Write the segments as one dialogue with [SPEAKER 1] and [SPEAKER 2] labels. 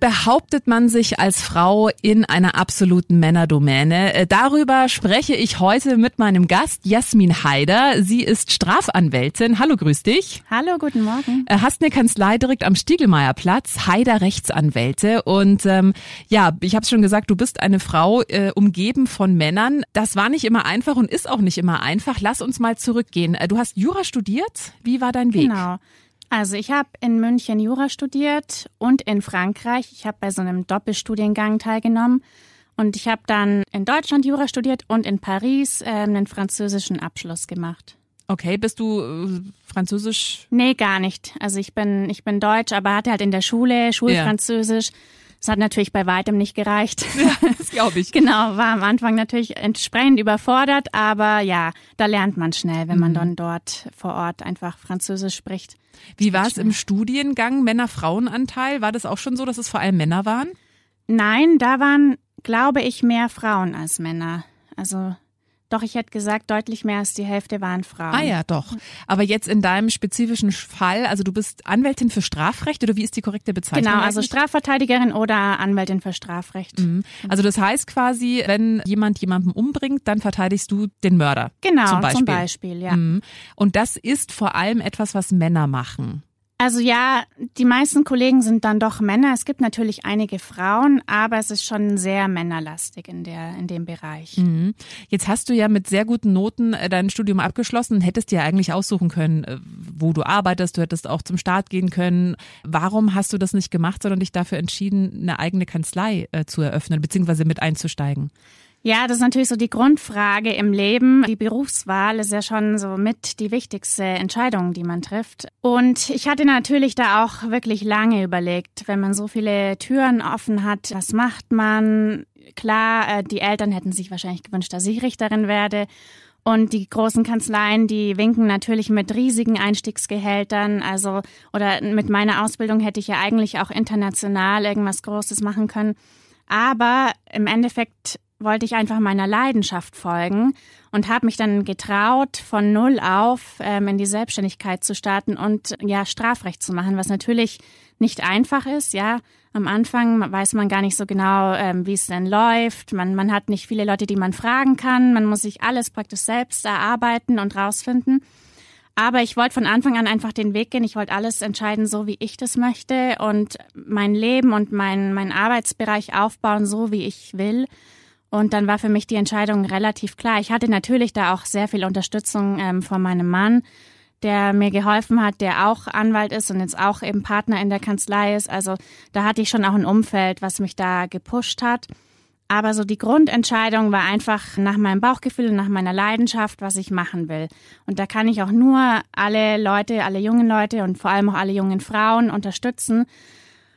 [SPEAKER 1] Behauptet man sich als Frau in einer absoluten Männerdomäne? Äh, darüber spreche ich heute mit meinem Gast Jasmin Haider. Sie ist Strafanwältin. Hallo, grüß dich.
[SPEAKER 2] Hallo, guten Morgen.
[SPEAKER 1] Äh, hast eine Kanzlei direkt am Stiegelmeierplatz, Haider Rechtsanwälte. Und ähm, ja, ich habe schon gesagt, du bist eine Frau äh, umgeben von Männern. Das war nicht immer einfach und ist auch nicht immer einfach. Lass uns mal zurückgehen. Äh, du hast Jura studiert. Wie war dein Weg?
[SPEAKER 2] Genau. Also ich habe in München Jura studiert und in Frankreich. Ich habe bei so einem Doppelstudiengang teilgenommen. Und ich habe dann in Deutschland Jura studiert und in Paris äh, einen französischen Abschluss gemacht.
[SPEAKER 1] Okay, bist du äh, französisch?
[SPEAKER 2] Nee, gar nicht. Also ich bin ich bin deutsch, aber hatte halt in der Schule Schulfranzösisch. Ja. Das hat natürlich bei weitem nicht gereicht.
[SPEAKER 1] Ja, das glaube ich.
[SPEAKER 2] genau, war am Anfang natürlich entsprechend überfordert, aber ja, da lernt man schnell, wenn man mhm. dann dort vor Ort einfach Französisch spricht.
[SPEAKER 1] Wie war es im Studiengang Männer-Frauen-Anteil? War das auch schon so, dass es vor allem Männer waren?
[SPEAKER 2] Nein, da waren, glaube ich, mehr Frauen als Männer. Also doch, ich hätte gesagt, deutlich mehr als die Hälfte waren Frauen.
[SPEAKER 1] Ah ja, doch. Aber jetzt in deinem spezifischen Fall, also du bist Anwältin für Strafrecht oder wie ist die korrekte Bezeichnung?
[SPEAKER 2] Genau, also Strafverteidigerin oder Anwältin für Strafrecht.
[SPEAKER 1] Mhm. Also das heißt quasi, wenn jemand jemanden umbringt, dann verteidigst du den Mörder.
[SPEAKER 2] Genau,
[SPEAKER 1] zum Beispiel,
[SPEAKER 2] zum Beispiel ja. Mhm.
[SPEAKER 1] Und das ist vor allem etwas, was Männer machen.
[SPEAKER 2] Also ja, die meisten Kollegen sind dann doch Männer. Es gibt natürlich einige Frauen, aber es ist schon sehr männerlastig in der in dem Bereich.
[SPEAKER 1] Mhm. Jetzt hast du ja mit sehr guten Noten äh, dein Studium abgeschlossen hättest dir eigentlich aussuchen können, äh, wo du arbeitest. Du hättest auch zum Start gehen können. Warum hast du das nicht gemacht, sondern dich dafür entschieden, eine eigene Kanzlei äh, zu eröffnen bzw. mit einzusteigen?
[SPEAKER 2] Ja, das ist natürlich so die Grundfrage im Leben. Die Berufswahl ist ja schon so mit die wichtigste Entscheidung, die man trifft. Und ich hatte natürlich da auch wirklich lange überlegt, wenn man so viele Türen offen hat, was macht man? Klar, äh, die Eltern hätten sich wahrscheinlich gewünscht, dass ich Richterin werde. Und die großen Kanzleien, die winken natürlich mit riesigen Einstiegsgehältern. Also, oder mit meiner Ausbildung hätte ich ja eigentlich auch international irgendwas Großes machen können. Aber im Endeffekt wollte ich einfach meiner Leidenschaft folgen und habe mich dann getraut, von null auf ähm, in die Selbstständigkeit zu starten und ja Strafrecht zu machen, was natürlich nicht einfach ist. Ja, am Anfang weiß man gar nicht so genau, ähm, wie es denn läuft. Man man hat nicht viele Leute, die man fragen kann. Man muss sich alles praktisch selbst erarbeiten und rausfinden. Aber ich wollte von Anfang an einfach den Weg gehen. Ich wollte alles entscheiden, so wie ich das möchte und mein Leben und mein, mein Arbeitsbereich aufbauen, so wie ich will. Und dann war für mich die Entscheidung relativ klar. Ich hatte natürlich da auch sehr viel Unterstützung ähm, von meinem Mann, der mir geholfen hat, der auch Anwalt ist und jetzt auch eben Partner in der Kanzlei ist. Also da hatte ich schon auch ein Umfeld, was mich da gepusht hat. Aber so die Grundentscheidung war einfach nach meinem Bauchgefühl und nach meiner Leidenschaft, was ich machen will. Und da kann ich auch nur alle Leute, alle jungen Leute und vor allem auch alle jungen Frauen unterstützen,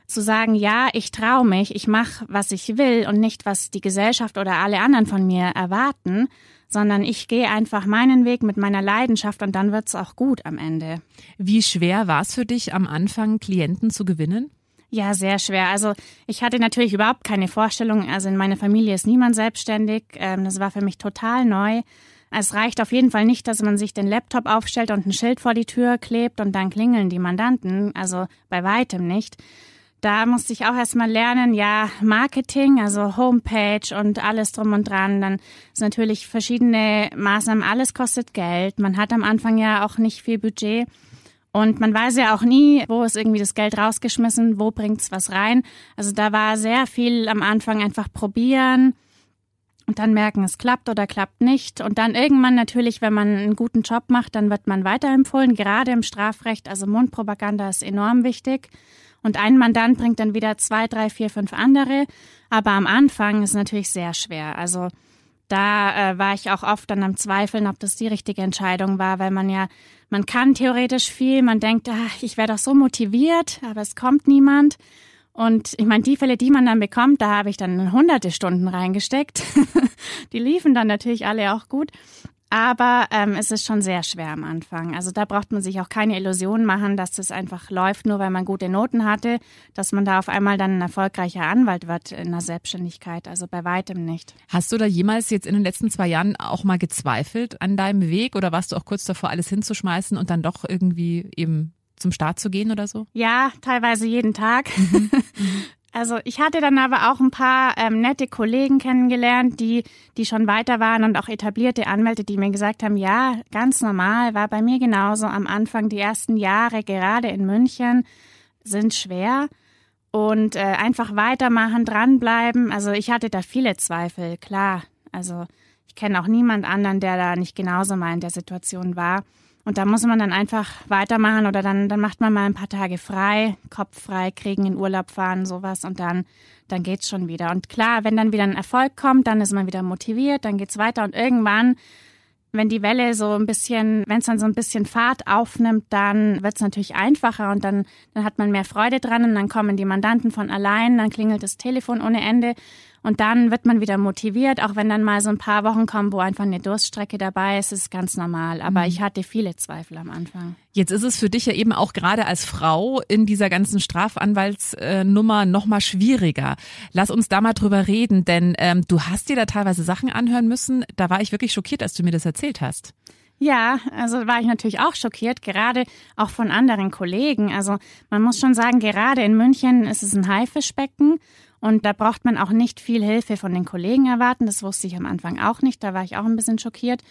[SPEAKER 2] zu sagen, ja, ich traue mich, ich mache, was ich will und nicht, was die Gesellschaft oder alle anderen von mir erwarten, sondern ich gehe einfach meinen Weg mit meiner Leidenschaft und dann wird's auch gut am Ende.
[SPEAKER 1] Wie schwer war es für dich am Anfang, Klienten zu gewinnen?
[SPEAKER 2] Ja, sehr schwer. Also ich hatte natürlich überhaupt keine Vorstellung. Also in meiner Familie ist niemand selbstständig. Ähm, das war für mich total neu. Es reicht auf jeden Fall nicht, dass man sich den Laptop aufstellt und ein Schild vor die Tür klebt und dann klingeln die Mandanten. Also bei weitem nicht. Da musste ich auch erstmal lernen, ja, Marketing, also Homepage und alles drum und dran. Dann ist natürlich verschiedene Maßnahmen, alles kostet Geld. Man hat am Anfang ja auch nicht viel Budget. Und man weiß ja auch nie, wo ist irgendwie das Geld rausgeschmissen, wo bringt's was rein. Also da war sehr viel am Anfang einfach probieren und dann merken, es klappt oder klappt nicht. Und dann irgendwann natürlich, wenn man einen guten Job macht, dann wird man weiterempfohlen, gerade im Strafrecht. Also Mundpropaganda ist enorm wichtig. Und ein Mandant bringt dann wieder zwei, drei, vier, fünf andere. Aber am Anfang ist natürlich sehr schwer. Also da äh, war ich auch oft dann am Zweifeln, ob das die richtige Entscheidung war, weil man ja, man kann theoretisch viel, man denkt, ach, ich wäre doch so motiviert, aber es kommt niemand. Und ich meine, die Fälle, die man dann bekommt, da habe ich dann hunderte Stunden reingesteckt. die liefen dann natürlich alle auch gut. Aber ähm, es ist schon sehr schwer am Anfang. Also da braucht man sich auch keine Illusionen machen, dass das einfach läuft, nur weil man gute Noten hatte, dass man da auf einmal dann ein erfolgreicher Anwalt wird in der Selbstständigkeit. Also bei weitem nicht.
[SPEAKER 1] Hast du da jemals jetzt in den letzten zwei Jahren auch mal gezweifelt an deinem Weg oder warst du auch kurz davor, alles hinzuschmeißen und dann doch irgendwie eben zum Start zu gehen oder so?
[SPEAKER 2] Ja, teilweise jeden Tag. Mhm. Also ich hatte dann aber auch ein paar ähm, nette Kollegen kennengelernt, die, die schon weiter waren und auch etablierte Anwälte, die mir gesagt haben, ja, ganz normal, war bei mir genauso am Anfang, die ersten Jahre, gerade in München, sind schwer. Und äh, einfach weitermachen, dranbleiben. Also ich hatte da viele Zweifel, klar. Also ich kenne auch niemand anderen, der da nicht genauso mal in der Situation war. Und da muss man dann einfach weitermachen oder dann, dann macht man mal ein paar Tage frei, Kopf frei kriegen, in Urlaub fahren, sowas und dann, dann geht's schon wieder. Und klar, wenn dann wieder ein Erfolg kommt, dann ist man wieder motiviert, dann geht's weiter und irgendwann, wenn die Welle so ein bisschen, wenn es dann so ein bisschen Fahrt aufnimmt, dann wird's natürlich einfacher und dann, dann hat man mehr Freude dran und dann kommen die Mandanten von allein, dann klingelt das Telefon ohne Ende und dann wird man wieder motiviert, auch wenn dann mal so ein paar Wochen kommen, wo einfach eine Durststrecke dabei ist, ist ganz normal. Aber mhm. ich hatte viele Zweifel am Anfang.
[SPEAKER 1] Jetzt ist es für dich ja eben auch gerade als Frau in dieser ganzen Strafanwaltsnummer noch mal schwieriger. Lass uns da mal drüber reden, denn ähm, du hast dir da teilweise Sachen anhören müssen. Da war ich wirklich schockiert, als du mir das erzählt hast.
[SPEAKER 2] Ja, also war ich natürlich auch schockiert, gerade auch von anderen Kollegen. Also man muss schon sagen, gerade in München ist es ein Haifischbecken und da braucht man auch nicht viel Hilfe von den Kollegen erwarten. Das wusste ich am Anfang auch nicht. Da war ich auch ein bisschen schockiert.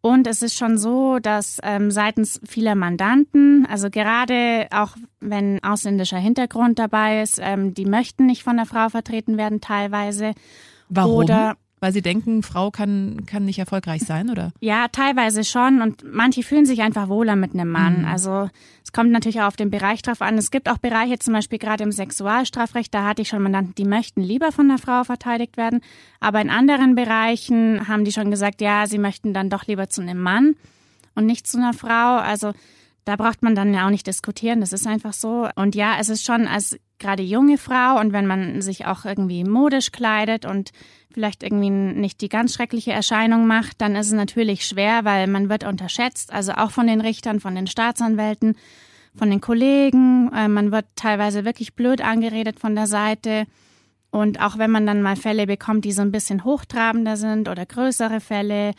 [SPEAKER 2] Und es ist schon so, dass ähm, seitens vieler Mandanten, also gerade auch wenn ausländischer Hintergrund dabei ist, ähm, die möchten nicht von der Frau vertreten werden teilweise.
[SPEAKER 1] Warum? Oder weil sie denken, Frau kann, kann nicht erfolgreich sein, oder?
[SPEAKER 2] Ja, teilweise schon. Und manche fühlen sich einfach wohler mit einem Mann. Mhm. Also es kommt natürlich auch auf den Bereich drauf an. Es gibt auch Bereiche, zum Beispiel gerade im Sexualstrafrecht, da hatte ich schon Mandanten, die möchten lieber von der Frau verteidigt werden. Aber in anderen Bereichen haben die schon gesagt, ja, sie möchten dann doch lieber zu einem Mann und nicht zu einer Frau. Also da braucht man dann ja auch nicht diskutieren, das ist einfach so. Und ja, es ist schon als gerade junge Frau und wenn man sich auch irgendwie modisch kleidet und vielleicht irgendwie nicht die ganz schreckliche Erscheinung macht, dann ist es natürlich schwer, weil man wird unterschätzt, also auch von den Richtern, von den Staatsanwälten, von den Kollegen. Äh, man wird teilweise wirklich blöd angeredet von der Seite. Und auch wenn man dann mal Fälle bekommt, die so ein bisschen hochtrabender sind oder größere Fälle,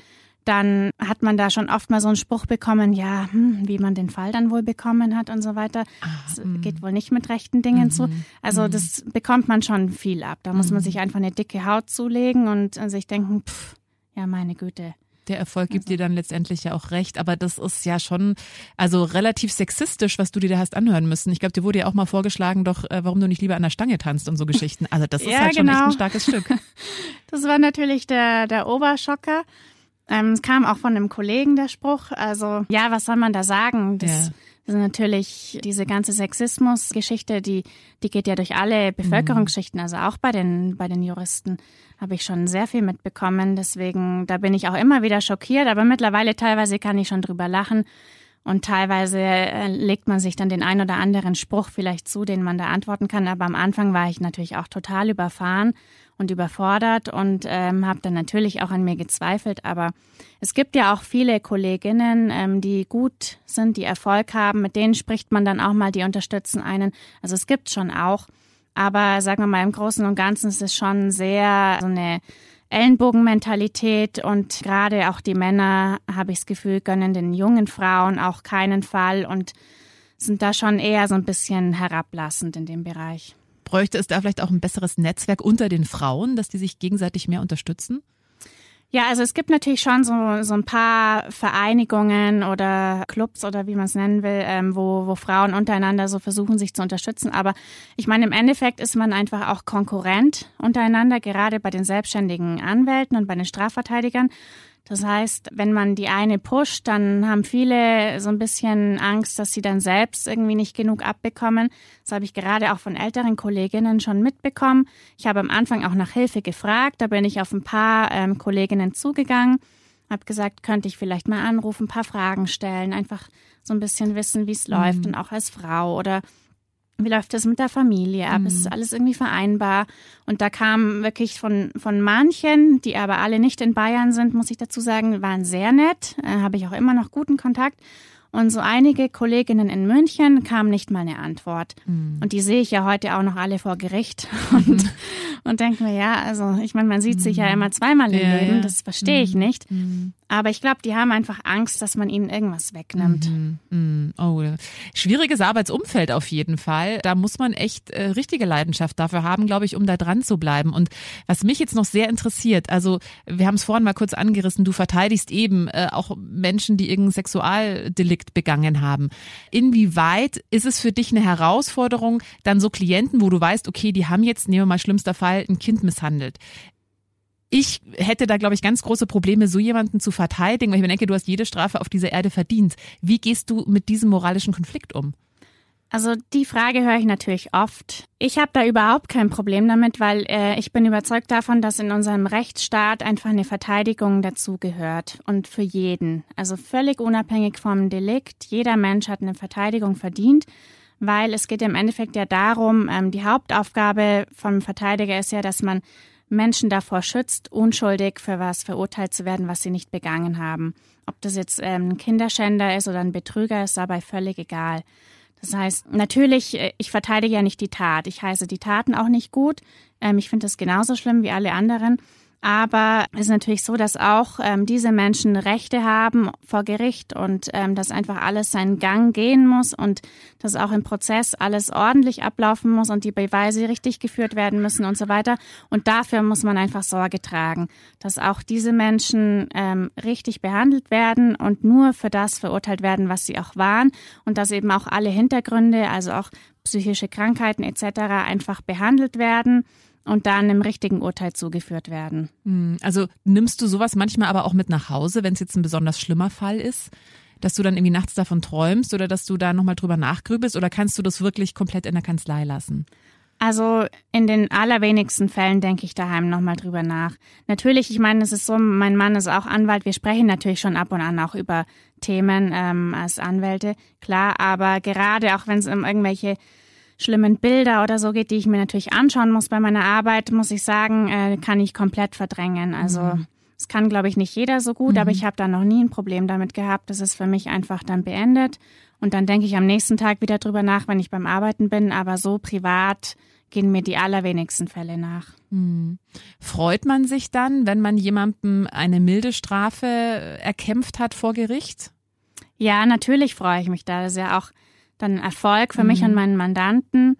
[SPEAKER 2] dann hat man da schon oft mal so einen Spruch bekommen, ja, hm, wie man den Fall dann wohl bekommen hat und so weiter. Das ah, geht wohl nicht mit rechten Dingen mhm. zu. Also mhm. das bekommt man schon viel ab. Da muss man mhm. sich einfach eine dicke Haut zulegen und sich denken, pff, ja, meine Güte.
[SPEAKER 1] Der Erfolg gibt also. dir dann letztendlich ja auch recht, aber das ist ja schon also relativ sexistisch, was du dir da hast anhören müssen. Ich glaube, dir wurde ja auch mal vorgeschlagen, doch äh, warum du nicht lieber an der Stange tanzt und so Geschichten. Also das ist ja, halt schon genau. echt ein starkes Stück.
[SPEAKER 2] Das war natürlich der der Oberschocker. Ähm, es kam auch von einem Kollegen der Spruch. Also ja, was soll man da sagen? Das, ja. das ist natürlich diese ganze Sexismus-Geschichte, die die geht ja durch alle Bevölkerungsschichten. Also auch bei den bei den Juristen habe ich schon sehr viel mitbekommen. Deswegen da bin ich auch immer wieder schockiert. Aber mittlerweile teilweise kann ich schon drüber lachen. Und teilweise äh, legt man sich dann den ein oder anderen Spruch vielleicht zu, den man da antworten kann. Aber am Anfang war ich natürlich auch total überfahren und überfordert und ähm, habe dann natürlich auch an mir gezweifelt. Aber es gibt ja auch viele Kolleginnen, ähm, die gut sind, die Erfolg haben. Mit denen spricht man dann auch mal, die unterstützen einen. Also es gibt schon auch. Aber sagen wir mal, im Großen und Ganzen ist es schon sehr so eine Ellenbogenmentalität und gerade auch die Männer, habe ich das Gefühl, gönnen den jungen Frauen auch keinen Fall und sind da schon eher so ein bisschen herablassend in dem Bereich.
[SPEAKER 1] Bräuchte es da vielleicht auch ein besseres Netzwerk unter den Frauen, dass die sich gegenseitig mehr unterstützen?
[SPEAKER 2] Ja, also es gibt natürlich schon so, so ein paar Vereinigungen oder Clubs oder wie man es nennen will, ähm, wo, wo Frauen untereinander so versuchen, sich zu unterstützen. Aber ich meine, im Endeffekt ist man einfach auch Konkurrent untereinander, gerade bei den selbstständigen Anwälten und bei den Strafverteidigern. Das heißt, wenn man die eine pusht, dann haben viele so ein bisschen Angst, dass sie dann selbst irgendwie nicht genug abbekommen. Das habe ich gerade auch von älteren Kolleginnen schon mitbekommen. Ich habe am Anfang auch nach Hilfe gefragt. Da bin ich auf ein paar ähm, Kolleginnen zugegangen, habe gesagt, könnte ich vielleicht mal anrufen, ein paar Fragen stellen, einfach so ein bisschen wissen, wie es mhm. läuft und auch als Frau oder wie läuft das mit der Familie ab? Mhm. Ist alles irgendwie vereinbar? Und da kam wirklich von, von manchen, die aber alle nicht in Bayern sind, muss ich dazu sagen, waren sehr nett. Äh, Habe ich auch immer noch guten Kontakt. Und so einige Kolleginnen in München kamen nicht mal eine Antwort. Mhm. Und die sehe ich ja heute auch noch alle vor Gericht und, mhm. und denke mir, ja, also ich meine, man sieht sich ja mhm. immer zweimal im ja, Leben, das verstehe ich mhm. nicht. Aber ich glaube, die haben einfach Angst, dass man ihnen irgendwas wegnimmt.
[SPEAKER 1] Mhm. Mhm. Oh, schwieriges Arbeitsumfeld auf jeden Fall. Da muss man echt äh, richtige Leidenschaft dafür haben, glaube ich, um da dran zu bleiben. Und was mich jetzt noch sehr interessiert, also wir haben es vorhin mal kurz angerissen, du verteidigst eben äh, auch Menschen, die irgendein Sexualdelikt begangen haben. Inwieweit ist es für dich eine Herausforderung, dann so Klienten, wo du weißt, okay, die haben jetzt, nehmen wir mal schlimmster Fall, ein Kind misshandelt ich hätte da, glaube ich, ganz große Probleme, so jemanden zu verteidigen, weil ich mir denke, du hast jede Strafe auf dieser Erde verdient. Wie gehst du mit diesem moralischen Konflikt um?
[SPEAKER 2] Also die Frage höre ich natürlich oft. Ich habe da überhaupt kein Problem damit, weil äh, ich bin überzeugt davon, dass in unserem Rechtsstaat einfach eine Verteidigung dazugehört und für jeden. Also völlig unabhängig vom Delikt. Jeder Mensch hat eine Verteidigung verdient, weil es geht im Endeffekt ja darum, ähm, die Hauptaufgabe vom Verteidiger ist ja, dass man Menschen davor schützt, unschuldig für was verurteilt zu werden, was sie nicht begangen haben. Ob das jetzt ähm, ein Kinderschänder ist oder ein Betrüger, ist dabei völlig egal. Das heißt, natürlich, äh, ich verteidige ja nicht die Tat. Ich heiße die Taten auch nicht gut. Ähm, ich finde das genauso schlimm wie alle anderen. Aber es ist natürlich so, dass auch ähm, diese Menschen Rechte haben vor Gericht und ähm, dass einfach alles seinen Gang gehen muss und dass auch im Prozess alles ordentlich ablaufen muss und die Beweise richtig geführt werden müssen und so weiter. Und dafür muss man einfach Sorge tragen, dass auch diese Menschen ähm, richtig behandelt werden und nur für das verurteilt werden, was sie auch waren und dass eben auch alle Hintergründe, also auch psychische Krankheiten etc. einfach behandelt werden und dann einem richtigen Urteil zugeführt werden.
[SPEAKER 1] Hm, also nimmst du sowas manchmal aber auch mit nach Hause, wenn es jetzt ein besonders schlimmer Fall ist? Dass du dann irgendwie nachts davon träumst oder dass du da nochmal drüber nachgrübelst oder kannst du das wirklich komplett in der Kanzlei lassen?
[SPEAKER 2] Also in den allerwenigsten Fällen denke ich daheim nochmal drüber nach. Natürlich, ich meine, es ist so, mein Mann ist auch Anwalt, wir sprechen natürlich schon ab und an auch über Themen ähm, als Anwälte, klar, aber gerade auch wenn es um irgendwelche schlimmen Bilder oder so geht, die ich mir natürlich anschauen muss bei meiner Arbeit, muss ich sagen, äh, kann ich komplett verdrängen. Also mhm. das kann, glaube ich, nicht jeder so gut, mhm. aber ich habe da noch nie ein Problem damit gehabt. Das ist für mich einfach dann beendet. Und dann denke ich am nächsten Tag wieder drüber nach, wenn ich beim Arbeiten bin, aber so privat gehen mir die allerwenigsten Fälle nach.
[SPEAKER 1] Mhm. Freut man sich dann, wenn man jemandem eine milde Strafe erkämpft hat vor Gericht?
[SPEAKER 2] Ja, natürlich freue ich mich da. Das ist ja auch dann Erfolg für mhm. mich und mhm. meinen Mandanten.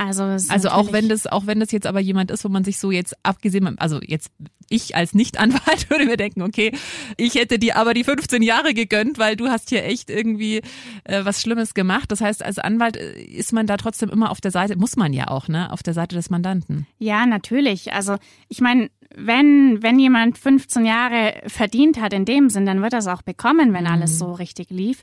[SPEAKER 2] Also,
[SPEAKER 1] also auch wenn das, auch wenn das jetzt aber jemand ist, wo man sich so jetzt abgesehen, also jetzt ich als Nicht-Anwalt würde mir denken, okay, ich hätte dir aber die 15 Jahre gegönnt, weil du hast hier echt irgendwie äh, was Schlimmes gemacht. Das heißt, als Anwalt äh, ist man da trotzdem immer auf der Seite, muss man ja auch, ne, auf der Seite des Mandanten.
[SPEAKER 2] Ja, natürlich. Also ich meine, wenn, wenn jemand 15 Jahre verdient hat in dem Sinn, dann wird er es auch bekommen, wenn mhm. alles so richtig lief.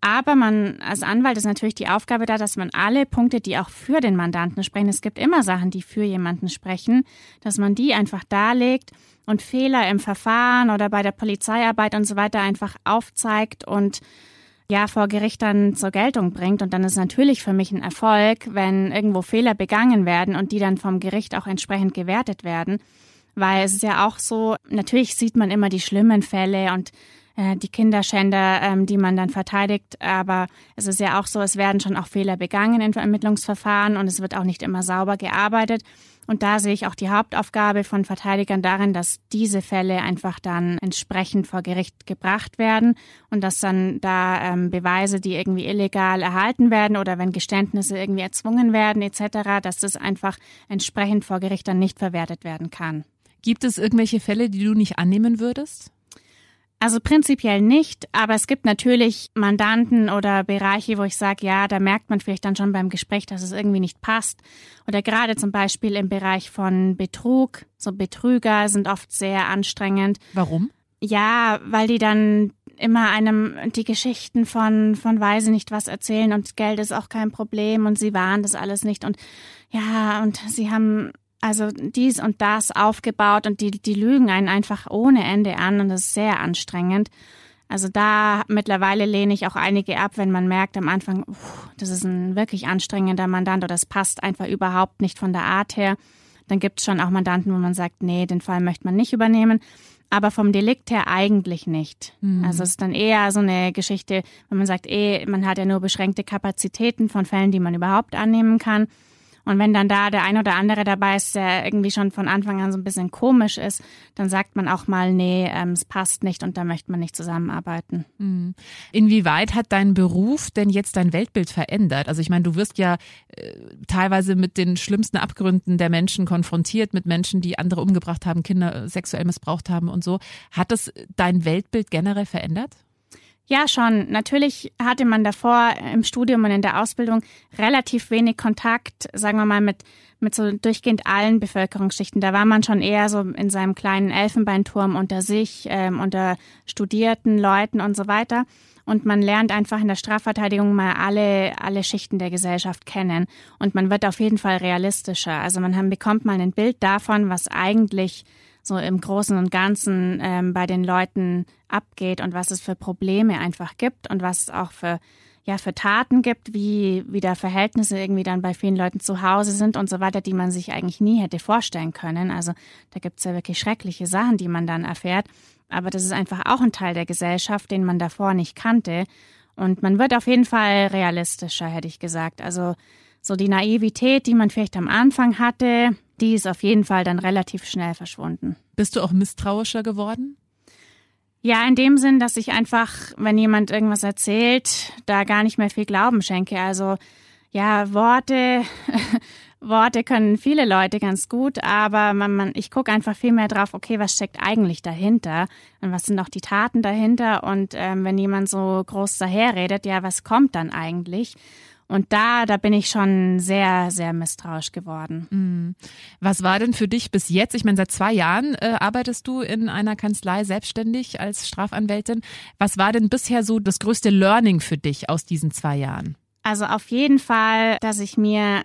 [SPEAKER 2] Aber man, als Anwalt ist natürlich die Aufgabe da, dass man alle Punkte, die auch für den Mandanten sprechen, es gibt immer Sachen, die für jemanden sprechen, dass man die einfach darlegt und Fehler im Verfahren oder bei der Polizeiarbeit und so weiter einfach aufzeigt und ja, vor Gericht dann zur Geltung bringt. Und dann ist natürlich für mich ein Erfolg, wenn irgendwo Fehler begangen werden und die dann vom Gericht auch entsprechend gewertet werden. Weil es ist ja auch so, natürlich sieht man immer die schlimmen Fälle und äh, die Kinderschänder, ähm, die man dann verteidigt. Aber es ist ja auch so, es werden schon auch Fehler begangen in Ermittlungsverfahren und es wird auch nicht immer sauber gearbeitet. Und da sehe ich auch die Hauptaufgabe von Verteidigern darin, dass diese Fälle einfach dann entsprechend vor Gericht gebracht werden und dass dann da ähm, Beweise, die irgendwie illegal erhalten werden oder wenn Geständnisse irgendwie erzwungen werden etc., dass das einfach entsprechend vor Gericht dann nicht verwertet werden kann.
[SPEAKER 1] Gibt es irgendwelche Fälle, die du nicht annehmen würdest?
[SPEAKER 2] Also prinzipiell nicht, aber es gibt natürlich Mandanten oder Bereiche, wo ich sage, ja, da merkt man vielleicht dann schon beim Gespräch, dass es irgendwie nicht passt. Oder gerade zum Beispiel im Bereich von Betrug, so Betrüger sind oft sehr anstrengend.
[SPEAKER 1] Warum?
[SPEAKER 2] Ja, weil die dann immer einem die Geschichten von, von Weise nicht was erzählen und Geld ist auch kein Problem und sie waren das alles nicht und ja, und sie haben also dies und das aufgebaut und die, die lügen einen einfach ohne Ende an und das ist sehr anstrengend. Also da mittlerweile lehne ich auch einige ab, wenn man merkt am Anfang, uh, das ist ein wirklich anstrengender Mandant oder das passt einfach überhaupt nicht von der Art her. Dann gibt es schon auch Mandanten, wo man sagt, nee, den Fall möchte man nicht übernehmen. Aber vom Delikt her eigentlich nicht. Mhm. Also es ist dann eher so eine Geschichte, wenn man sagt, eh, man hat ja nur beschränkte Kapazitäten von Fällen, die man überhaupt annehmen kann. Und wenn dann da der ein oder andere dabei ist, der irgendwie schon von Anfang an so ein bisschen komisch ist, dann sagt man auch mal, nee, ähm, es passt nicht und da möchte man nicht zusammenarbeiten.
[SPEAKER 1] Mhm. Inwieweit hat dein Beruf denn jetzt dein Weltbild verändert? Also ich meine, du wirst ja äh, teilweise mit den schlimmsten Abgründen der Menschen konfrontiert, mit Menschen, die andere umgebracht haben, Kinder äh, sexuell missbraucht haben und so. Hat das dein Weltbild generell verändert?
[SPEAKER 2] Ja, schon. Natürlich hatte man davor im Studium und in der Ausbildung relativ wenig Kontakt, sagen wir mal, mit, mit so durchgehend allen Bevölkerungsschichten. Da war man schon eher so in seinem kleinen Elfenbeinturm unter sich, ähm, unter studierten Leuten und so weiter. Und man lernt einfach in der Strafverteidigung mal alle, alle Schichten der Gesellschaft kennen. Und man wird auf jeden Fall realistischer. Also man bekommt mal ein Bild davon, was eigentlich so im Großen und Ganzen ähm, bei den Leuten abgeht und was es für Probleme einfach gibt und was es auch für ja für Taten gibt, wie wie da Verhältnisse irgendwie dann bei vielen Leuten zu Hause sind und so weiter, die man sich eigentlich nie hätte vorstellen können. Also da gibt es ja wirklich schreckliche Sachen, die man dann erfährt. Aber das ist einfach auch ein Teil der Gesellschaft, den man davor nicht kannte. Und man wird auf jeden Fall realistischer, hätte ich gesagt. Also so die Naivität, die man vielleicht am Anfang hatte, die ist auf jeden Fall dann relativ schnell verschwunden.
[SPEAKER 1] Bist du auch misstrauischer geworden?
[SPEAKER 2] Ja, in dem Sinn, dass ich einfach, wenn jemand irgendwas erzählt, da gar nicht mehr viel Glauben schenke. Also ja, Worte, Worte können viele Leute ganz gut, aber man, man, ich gucke einfach viel mehr drauf, okay, was steckt eigentlich dahinter und was sind auch die Taten dahinter und ähm, wenn jemand so groß daherredet, ja, was kommt dann eigentlich? Und da, da bin ich schon sehr, sehr misstrauisch geworden.
[SPEAKER 1] Mhm. Was war denn für dich bis jetzt? Ich meine, seit zwei Jahren äh, arbeitest du in einer Kanzlei selbstständig als Strafanwältin. Was war denn bisher so das größte Learning für dich aus diesen zwei Jahren?
[SPEAKER 2] Also auf jeden Fall, dass ich mir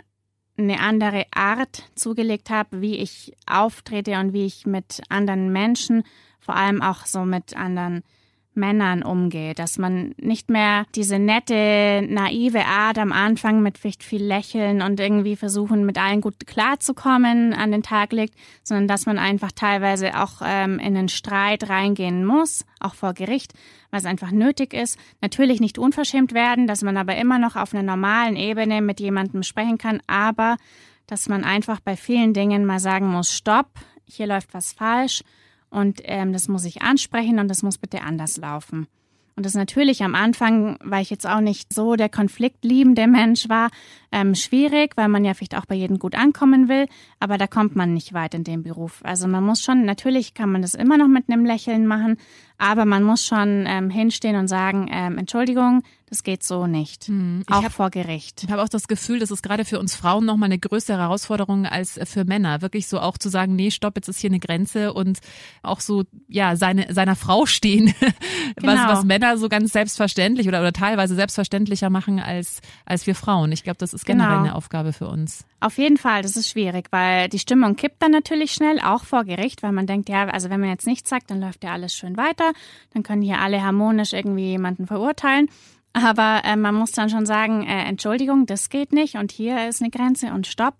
[SPEAKER 2] eine andere Art zugelegt habe, wie ich auftrete und wie ich mit anderen Menschen, vor allem auch so mit anderen Männern umgeht, dass man nicht mehr diese nette, naive Art am Anfang mit vielleicht viel Lächeln und irgendwie versuchen, mit allen gut klarzukommen an den Tag legt, sondern dass man einfach teilweise auch ähm, in einen Streit reingehen muss, auch vor Gericht, es einfach nötig ist. Natürlich nicht unverschämt werden, dass man aber immer noch auf einer normalen Ebene mit jemandem sprechen kann, aber dass man einfach bei vielen Dingen mal sagen muss, stopp, hier läuft was falsch und ähm, das muss ich ansprechen und das muss bitte anders laufen. Und das natürlich am Anfang, weil ich jetzt auch nicht so der konfliktliebende Mensch war, ähm, schwierig, weil man ja vielleicht auch bei jedem gut ankommen will, aber da kommt man nicht weit in dem Beruf. Also man muss schon, natürlich kann man das immer noch mit einem Lächeln machen, aber man muss schon ähm, hinstehen und sagen, ähm, Entschuldigung, das geht so nicht. Hm. Auch hab, vor Gericht.
[SPEAKER 1] Ich habe auch das Gefühl, das ist gerade für uns Frauen nochmal eine größere Herausforderung als für Männer. Wirklich so auch zu sagen, nee, stopp, jetzt ist hier eine Grenze und auch so, ja, seine, seiner Frau stehen, genau. was, was Männer so ganz selbstverständlich oder, oder teilweise selbstverständlicher machen als, als wir Frauen. Ich glaube, das ist generell genau. eine Aufgabe für uns.
[SPEAKER 2] Auf jeden Fall, das ist schwierig, weil die Stimmung kippt dann natürlich schnell, auch vor Gericht, weil man denkt, ja, also wenn man jetzt nichts sagt, dann läuft ja alles schön weiter, dann können hier alle harmonisch irgendwie jemanden verurteilen. Aber äh, man muss dann schon sagen, äh, Entschuldigung, das geht nicht und hier ist eine Grenze und Stopp.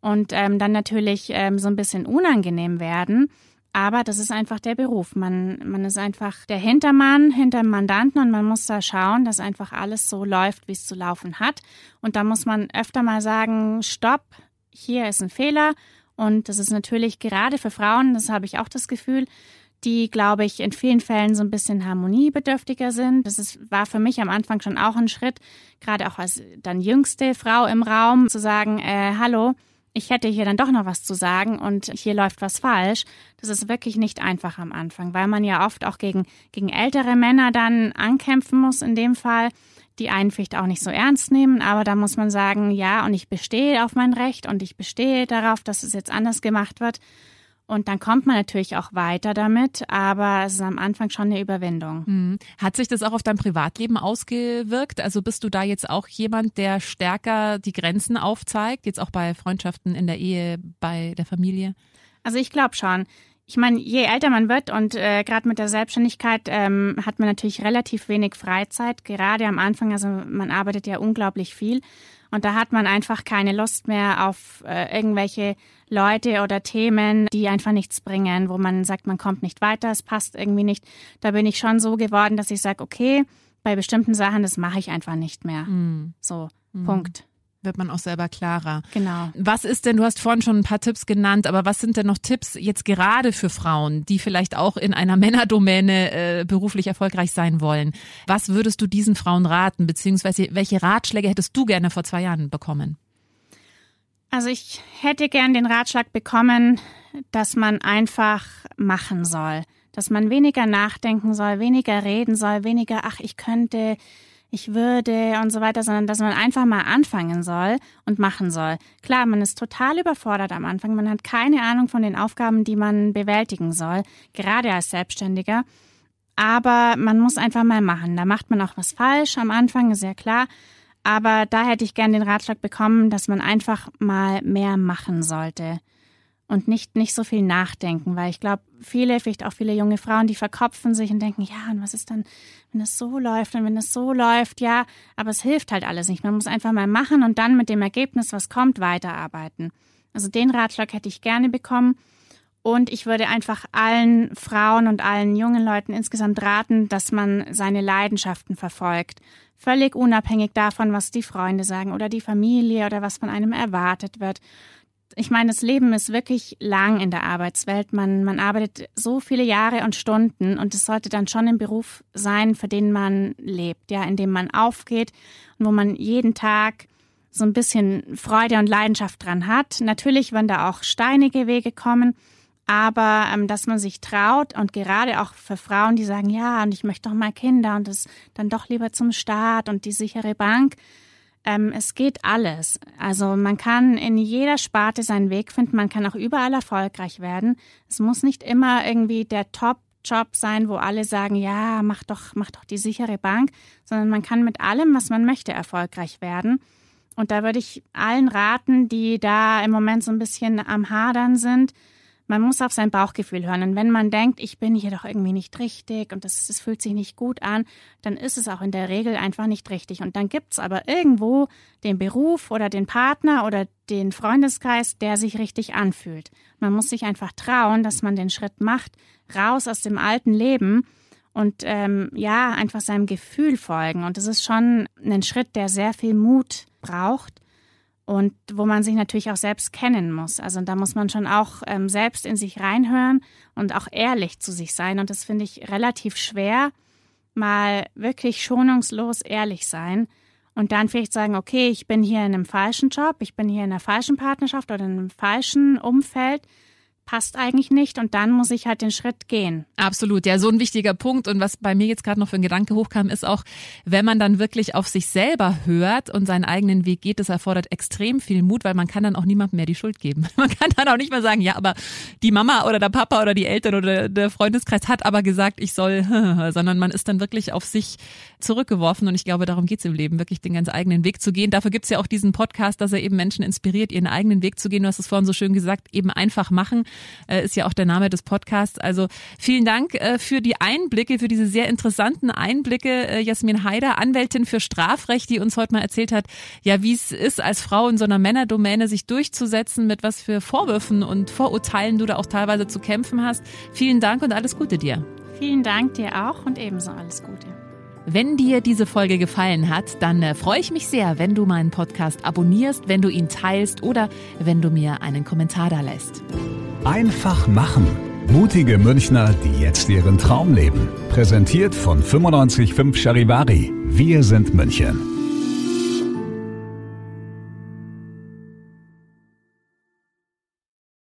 [SPEAKER 2] Und ähm, dann natürlich ähm, so ein bisschen unangenehm werden. Aber das ist einfach der Beruf. Man, man ist einfach der Hintermann hinter dem Mandanten und man muss da schauen, dass einfach alles so läuft, wie es zu laufen hat. Und da muss man öfter mal sagen, stopp, hier ist ein Fehler. Und das ist natürlich gerade für Frauen, das habe ich auch das Gefühl, die, glaube ich, in vielen Fällen so ein bisschen harmoniebedürftiger sind. Das ist, war für mich am Anfang schon auch ein Schritt, gerade auch als dann jüngste Frau im Raum, zu sagen, äh, hallo, ich hätte hier dann doch noch was zu sagen und hier läuft was falsch. Das ist wirklich nicht einfach am Anfang, weil man ja oft auch gegen, gegen ältere Männer dann ankämpfen muss in dem Fall, die einen vielleicht auch nicht so ernst nehmen, aber da muss man sagen, ja, und ich bestehe auf mein Recht und ich bestehe darauf, dass es jetzt anders gemacht wird. Und dann kommt man natürlich auch weiter damit, aber es ist am Anfang schon eine Überwindung.
[SPEAKER 1] Mhm. Hat sich das auch auf dein Privatleben ausgewirkt? Also bist du da jetzt auch jemand, der stärker die Grenzen aufzeigt, jetzt auch bei Freundschaften in der Ehe, bei der Familie?
[SPEAKER 2] Also ich glaube schon. Ich meine, je älter man wird und äh, gerade mit der Selbstständigkeit ähm, hat man natürlich relativ wenig Freizeit, gerade am Anfang. Also man arbeitet ja unglaublich viel. Und da hat man einfach keine Lust mehr auf äh, irgendwelche Leute oder Themen, die einfach nichts bringen, wo man sagt, man kommt nicht weiter, es passt irgendwie nicht. Da bin ich schon so geworden, dass ich sage, okay, bei bestimmten Sachen, das mache ich einfach nicht mehr. Mhm. So, mhm. Punkt
[SPEAKER 1] wird man auch selber klarer.
[SPEAKER 2] Genau.
[SPEAKER 1] Was ist denn, du hast vorhin schon ein paar Tipps genannt, aber was sind denn noch Tipps jetzt gerade für Frauen, die vielleicht auch in einer Männerdomäne äh, beruflich erfolgreich sein wollen? Was würdest du diesen Frauen raten, beziehungsweise welche Ratschläge hättest du gerne vor zwei Jahren bekommen?
[SPEAKER 2] Also ich hätte gern den Ratschlag bekommen, dass man einfach machen soll, dass man weniger nachdenken soll, weniger reden soll, weniger, ach, ich könnte, ich würde und so weiter, sondern dass man einfach mal anfangen soll und machen soll. Klar, man ist total überfordert am Anfang, man hat keine Ahnung von den Aufgaben, die man bewältigen soll, gerade als Selbstständiger. Aber man muss einfach mal machen. Da macht man auch was falsch am Anfang, ist ja klar. Aber da hätte ich gern den Ratschlag bekommen, dass man einfach mal mehr machen sollte und nicht, nicht so viel nachdenken, weil ich glaube, viele, vielleicht auch viele junge Frauen, die verkopfen sich und denken, ja, und was ist dann, wenn es so läuft und wenn es so läuft, ja, aber es hilft halt alles nicht. Man muss einfach mal machen und dann mit dem Ergebnis, was kommt, weiterarbeiten. Also den Ratschlag hätte ich gerne bekommen. Und ich würde einfach allen Frauen und allen jungen Leuten insgesamt raten, dass man seine Leidenschaften verfolgt. Völlig unabhängig davon, was die Freunde sagen oder die Familie oder was von einem erwartet wird ich meine, das Leben ist wirklich lang in der Arbeitswelt. Man, man arbeitet so viele Jahre und Stunden und es sollte dann schon ein Beruf sein, für den man lebt, ja, in dem man aufgeht und wo man jeden Tag so ein bisschen Freude und Leidenschaft dran hat. Natürlich werden da auch steinige Wege kommen, aber ähm, dass man sich traut und gerade auch für Frauen, die sagen, ja, und ich möchte doch mal Kinder und das dann doch lieber zum Staat und die sichere Bank, ähm, es geht alles. Also man kann in jeder Sparte seinen Weg finden, man kann auch überall erfolgreich werden. Es muss nicht immer irgendwie der Top-Job sein, wo alle sagen, ja, mach doch, mach doch die sichere Bank, sondern man kann mit allem, was man möchte, erfolgreich werden. Und da würde ich allen raten, die da im Moment so ein bisschen am Hadern sind, man muss auf sein Bauchgefühl hören. Und wenn man denkt, ich bin hier doch irgendwie nicht richtig und das, das fühlt sich nicht gut an, dann ist es auch in der Regel einfach nicht richtig. Und dann gibt's aber irgendwo den Beruf oder den Partner oder den Freundeskreis, der sich richtig anfühlt. Man muss sich einfach trauen, dass man den Schritt macht, raus aus dem alten Leben und ähm, ja, einfach seinem Gefühl folgen. Und das ist schon ein Schritt, der sehr viel Mut braucht und wo man sich natürlich auch selbst kennen muss. Also da muss man schon auch ähm, selbst in sich reinhören und auch ehrlich zu sich sein. Und das finde ich relativ schwer, mal wirklich schonungslos ehrlich sein und dann vielleicht sagen, okay, ich bin hier in einem falschen Job, ich bin hier in einer falschen Partnerschaft oder in einem falschen Umfeld passt eigentlich nicht und dann muss ich halt den Schritt gehen.
[SPEAKER 1] Absolut, ja, so ein wichtiger Punkt und was bei mir jetzt gerade noch für ein Gedanke hochkam, ist auch, wenn man dann wirklich auf sich selber hört und seinen eigenen Weg geht, das erfordert extrem viel Mut, weil man kann dann auch niemandem mehr die Schuld geben. Man kann dann auch nicht mehr sagen, ja, aber die Mama oder der Papa oder die Eltern oder der Freundeskreis hat aber gesagt, ich soll, sondern man ist dann wirklich auf sich zurückgeworfen und ich glaube, darum geht's im Leben, wirklich den ganz eigenen Weg zu gehen. Dafür gibt's ja auch diesen Podcast, dass er eben Menschen inspiriert, ihren eigenen Weg zu gehen. Du hast es vorhin so schön gesagt, eben einfach machen äh, ist ja auch der Name des Podcasts. Also vielen Dank äh, für die Einblicke, für diese sehr interessanten Einblicke. Äh, Jasmin Haider, Anwältin für Strafrecht, die uns heute mal erzählt hat, ja, wie es ist, als Frau in so einer Männerdomäne sich durchzusetzen, mit was für Vorwürfen und Vorurteilen du da auch teilweise zu kämpfen hast. Vielen Dank und alles Gute dir.
[SPEAKER 2] Vielen Dank dir auch und ebenso alles Gute.
[SPEAKER 1] Wenn dir diese Folge gefallen hat, dann äh, freue ich mich sehr, wenn du meinen Podcast abonnierst, wenn du ihn teilst oder wenn du mir einen Kommentar da lässt.
[SPEAKER 3] Einfach machen. Mutige Münchner, die jetzt ihren Traum leben. Präsentiert von 955 Charivari. Wir sind München.